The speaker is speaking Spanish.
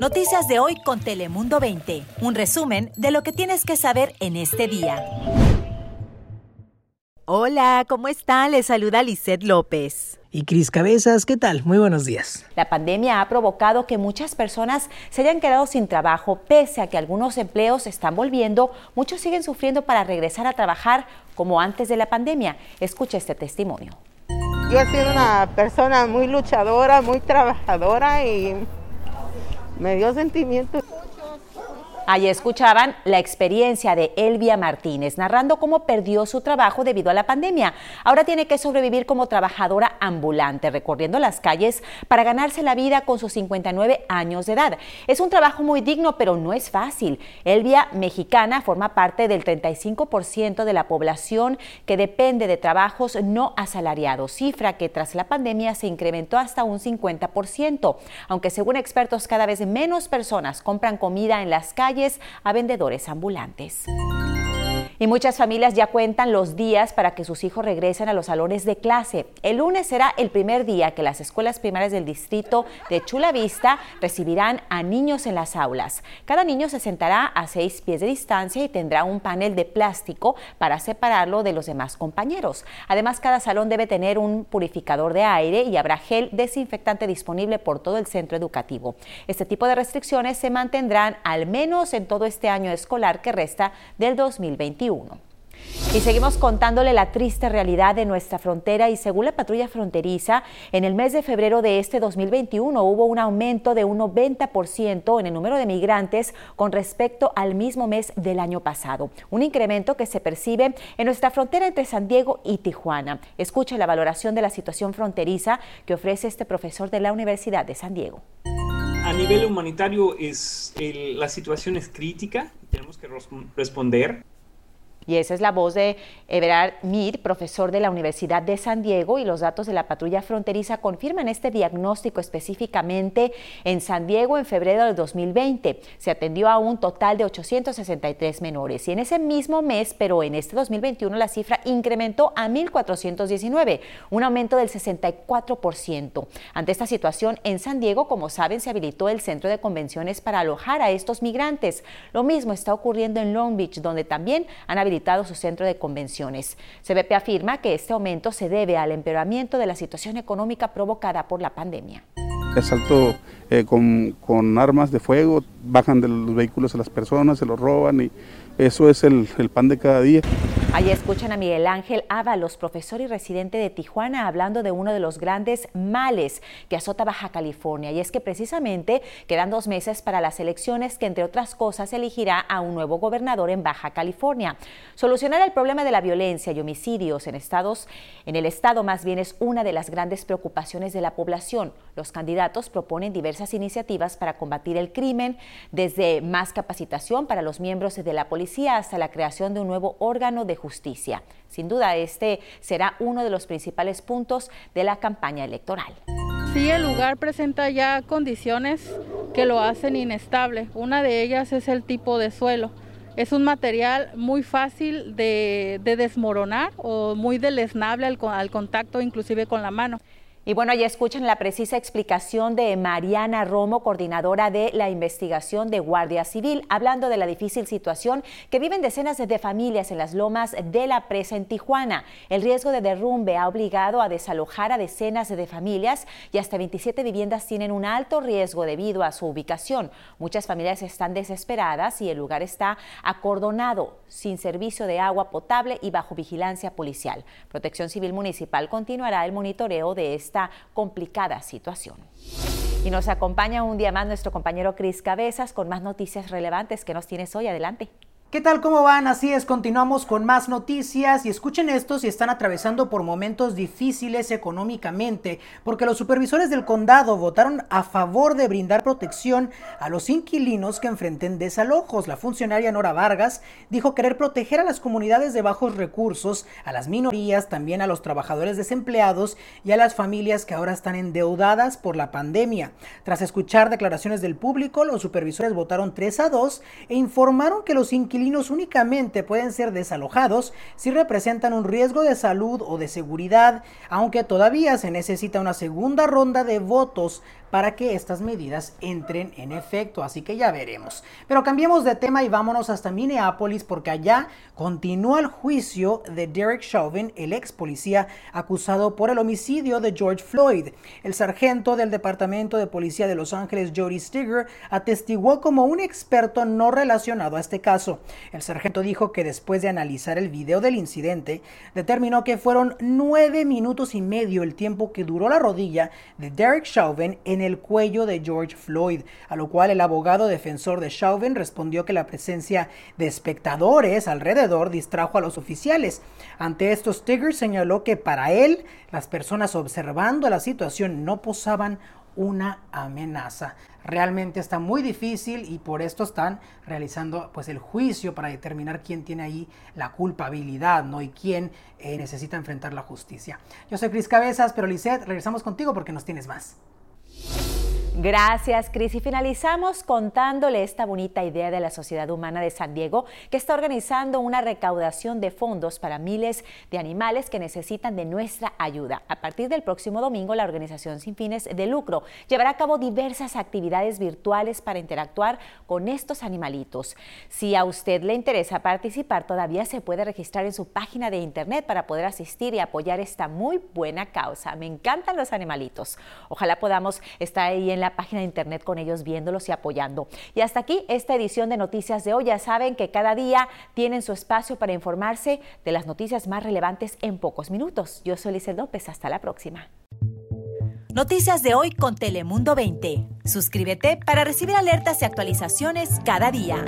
Noticias de hoy con Telemundo 20. Un resumen de lo que tienes que saber en este día. Hola, ¿cómo están? Les saluda Lisette López. Y Cris Cabezas, ¿qué tal? Muy buenos días. La pandemia ha provocado que muchas personas se hayan quedado sin trabajo, pese a que algunos empleos están volviendo, muchos siguen sufriendo para regresar a trabajar como antes de la pandemia. Escucha este testimonio. Yo he sido una persona muy luchadora, muy trabajadora y me dio sentimiento. Allí escuchaban la experiencia de Elvia Martínez, narrando cómo perdió su trabajo debido a la pandemia. Ahora tiene que sobrevivir como trabajadora ambulante, recorriendo las calles para ganarse la vida con sus 59 años de edad. Es un trabajo muy digno, pero no es fácil. Elvia, mexicana, forma parte del 35% de la población que depende de trabajos no asalariados, cifra que tras la pandemia se incrementó hasta un 50%, aunque según expertos cada vez menos personas compran comida en las calles a vendedores ambulantes. Y muchas familias ya cuentan los días para que sus hijos regresen a los salones de clase. El lunes será el primer día que las escuelas primarias del distrito de Chula Vista recibirán a niños en las aulas. Cada niño se sentará a seis pies de distancia y tendrá un panel de plástico para separarlo de los demás compañeros. Además, cada salón debe tener un purificador de aire y habrá gel desinfectante disponible por todo el centro educativo. Este tipo de restricciones se mantendrán al menos en todo este año escolar que resta del 2021. Y seguimos contándole la triste realidad de nuestra frontera y según la patrulla fronteriza, en el mes de febrero de este 2021 hubo un aumento de un 90% en el número de migrantes con respecto al mismo mes del año pasado. Un incremento que se percibe en nuestra frontera entre San Diego y Tijuana. Escucha la valoración de la situación fronteriza que ofrece este profesor de la Universidad de San Diego. A nivel humanitario es la situación es crítica, tenemos que responder y esa es la voz de Everard Mir, profesor de la Universidad de San Diego, y los datos de la patrulla fronteriza confirman este diagnóstico específicamente en San Diego en febrero del 2020. Se atendió a un total de 863 menores y en ese mismo mes, pero en este 2021 la cifra incrementó a 1.419, un aumento del 64%. Ante esta situación, en San Diego, como saben, se habilitó el centro de convenciones para alojar a estos migrantes. Lo mismo está ocurriendo en Long Beach, donde también han habilitado su centro de convenciones. CBP afirma que este aumento se debe al empeoramiento de la situación económica provocada por la pandemia. Asalto eh, con, con armas de fuego, bajan de los vehículos a las personas, se los roban y eso es el, el pan de cada día. Allí escuchan a Miguel Ángel Ábalos, profesor y residente de Tijuana, hablando de uno de los grandes males que azota Baja California. Y es que precisamente quedan dos meses para las elecciones que, entre otras cosas, elegirá a un nuevo gobernador en Baja California. Solucionar el problema de la violencia y homicidios en estados, en el estado más bien es una de las grandes preocupaciones de la población. Los candidatos proponen diversas iniciativas para combatir el crimen, desde más capacitación para los miembros de la policía hasta la creación de un nuevo órgano de justicia Sin duda, este será uno de los principales puntos de la campaña electoral. Sí, el lugar presenta ya condiciones que lo hacen inestable. Una de ellas es el tipo de suelo. Es un material muy fácil de, desmoronar o muy deleznable al, al contacto inclusive con la mano. Y bueno, ya escuchan la precisa explicación de Mariana Romo, coordinadora de la investigación de Guardia Civil, hablando de la difícil situación que viven decenas de familias en las lomas de la presa en Tijuana. El riesgo de derrumbe ha obligado a desalojar a decenas de familias y hasta 27 viviendas tienen un alto riesgo debido a su ubicación. Muchas familias están desesperadas y el lugar está acordonado, sin servicio de agua potable y bajo vigilancia policial. Protección Civil Municipal continuará el monitoreo de esta complicada situación. Y nos acompaña un día más nuestro compañero Cris Cabezas con más noticias relevantes que nos tienes hoy. Adelante. ¿Qué tal? ¿Cómo van? Así es, continuamos con más noticias y escuchen esto si están atravesando por momentos difíciles económicamente, porque los supervisores del condado votaron a favor de brindar protección a los inquilinos que enfrenten desalojos. La funcionaria Nora Vargas dijo querer proteger a las comunidades de bajos recursos, a las minorías, también a los trabajadores desempleados y a las familias que ahora están endeudadas por la pandemia. Tras escuchar declaraciones del público, los supervisores votaron 3 a 2 e informaron que los inquilinos inquilinos únicamente pueden ser desalojados si representan un riesgo de salud o de seguridad, aunque todavía se necesita una segunda ronda de votos para que estas medidas entren en efecto, así que ya veremos. Pero cambiemos de tema y vámonos hasta Minneapolis porque allá continúa el juicio de Derek Chauvin, el ex policía acusado por el homicidio de George Floyd. El sargento del Departamento de Policía de Los Ángeles, Jody Stigger, atestiguó como un experto no relacionado a este caso. El sargento dijo que después de analizar el video del incidente, determinó que fueron nueve minutos y medio el tiempo que duró la rodilla de Derek Chauvin en el cuello de George Floyd, a lo cual el abogado defensor de Chauvin respondió que la presencia de espectadores alrededor distrajo a los oficiales. Ante esto, Stigger señaló que para él las personas observando la situación no posaban una amenaza. Realmente está muy difícil y por esto están realizando pues el juicio para determinar quién tiene ahí la culpabilidad, ¿no? Y quién eh, necesita enfrentar la justicia. Yo soy Cris Cabezas, pero Lisette, regresamos contigo porque nos tienes más. Gracias, Cris. Y finalizamos contándole esta bonita idea de la Sociedad Humana de San Diego, que está organizando una recaudación de fondos para miles de animales que necesitan de nuestra ayuda. A partir del próximo domingo, la organización sin fines de lucro llevará a cabo diversas actividades virtuales para interactuar con estos animalitos. Si a usted le interesa participar, todavía se puede registrar en su página de internet para poder asistir y apoyar esta muy buena causa. Me encantan los animalitos. Ojalá podamos estar ahí en la página de internet con ellos viéndolos y apoyando. Y hasta aquí esta edición de Noticias de hoy. Ya saben que cada día tienen su espacio para informarse de las noticias más relevantes en pocos minutos. Yo soy Lizel López. Hasta la próxima. Noticias de hoy con Telemundo 20. Suscríbete para recibir alertas y actualizaciones cada día.